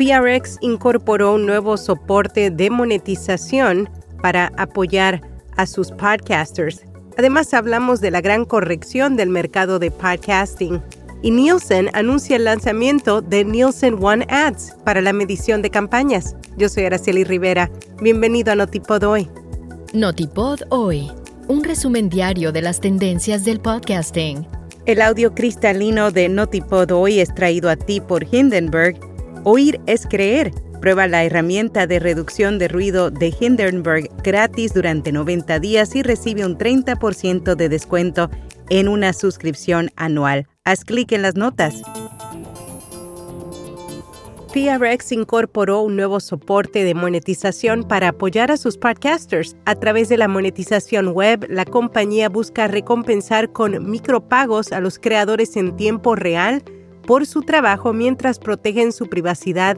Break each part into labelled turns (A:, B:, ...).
A: PRX incorporó un nuevo soporte de monetización para apoyar a sus podcasters. Además, hablamos de la gran corrección del mercado de podcasting. Y Nielsen anuncia el lanzamiento de Nielsen One Ads para la medición de campañas. Yo soy Araceli Rivera. Bienvenido a Notipod Hoy.
B: Notipod Hoy, un resumen diario de las tendencias del podcasting.
A: El audio cristalino de Notipod Hoy es traído a ti por Hindenburg. Oír es creer Prueba la herramienta de reducción de ruido de Hindenburg gratis durante 90 días y recibe un 30% de descuento en una suscripción anual. Haz clic en las notas. PRX incorporó un nuevo soporte de monetización para apoyar a sus podcasters. A través de la monetización web, la compañía busca recompensar con micropagos a los creadores en tiempo real por su trabajo mientras protegen su privacidad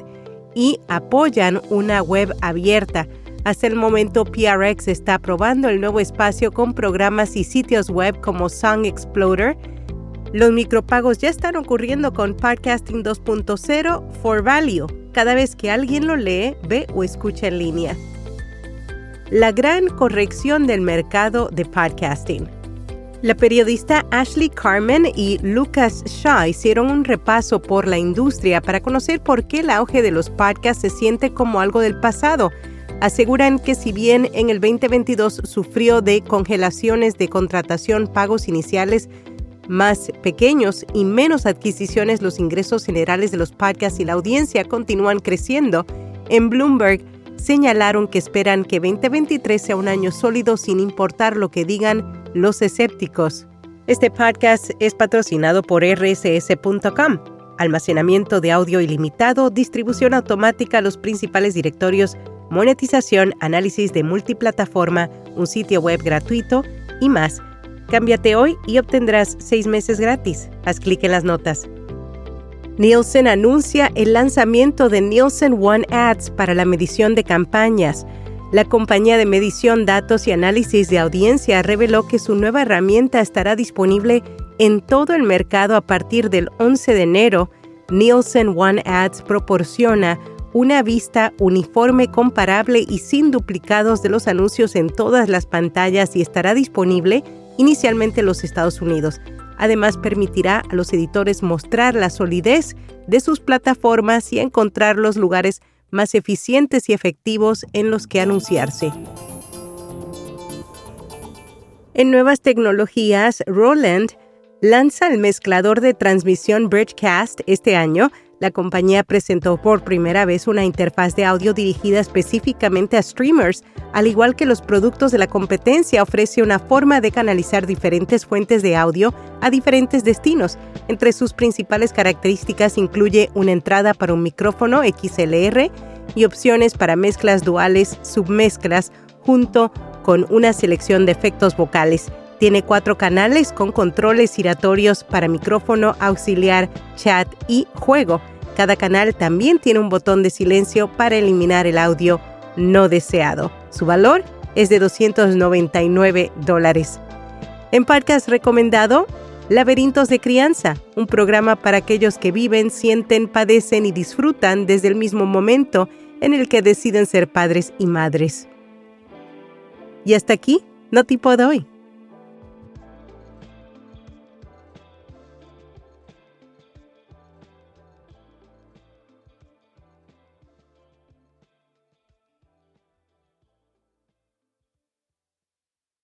A: y apoyan una web abierta. Hasta el momento, PRX está probando el nuevo espacio con programas y sitios web como Song Explorer. Los micropagos ya están ocurriendo con Podcasting 2.0 for Value, cada vez que alguien lo lee, ve o escucha en línea. La gran corrección del mercado de podcasting. La periodista Ashley Carmen y Lucas Shaw hicieron un repaso por la industria para conocer por qué el auge de los podcasts se siente como algo del pasado. Aseguran que si bien en el 2022 sufrió de congelaciones de contratación, pagos iniciales más pequeños y menos adquisiciones, los ingresos generales de los podcasts y la audiencia continúan creciendo. En Bloomberg señalaron que esperan que 2023 sea un año sólido sin importar lo que digan los escépticos. Este podcast es patrocinado por rss.com, almacenamiento de audio ilimitado, distribución automática a los principales directorios, monetización, análisis de multiplataforma, un sitio web gratuito y más. Cámbiate hoy y obtendrás seis meses gratis. Haz clic en las notas. Nielsen anuncia el lanzamiento de Nielsen One Ads para la medición de campañas. La compañía de medición, datos y análisis de audiencia reveló que su nueva herramienta estará disponible en todo el mercado a partir del 11 de enero. Nielsen One Ads proporciona una vista uniforme, comparable y sin duplicados de los anuncios en todas las pantallas y estará disponible inicialmente en los Estados Unidos. Además, permitirá a los editores mostrar la solidez de sus plataformas y encontrar los lugares más eficientes y efectivos en los que anunciarse. En nuevas tecnologías, Roland lanza el mezclador de transmisión Bridgecast este año la compañía presentó por primera vez una interfaz de audio dirigida específicamente a streamers. Al igual que los productos de la competencia, ofrece una forma de canalizar diferentes fuentes de audio a diferentes destinos. Entre sus principales características incluye una entrada para un micrófono XLR y opciones para mezclas duales, submezclas, junto con una selección de efectos vocales. Tiene cuatro canales con controles giratorios para micrófono, auxiliar, chat y juego. Cada canal también tiene un botón de silencio para eliminar el audio no deseado. Su valor es de 299 dólares. En podcast recomendado, Laberintos de Crianza, un programa para aquellos que viven, sienten, padecen y disfrutan desde el mismo momento en el que deciden ser padres y madres. Y hasta aquí, no tipo de hoy.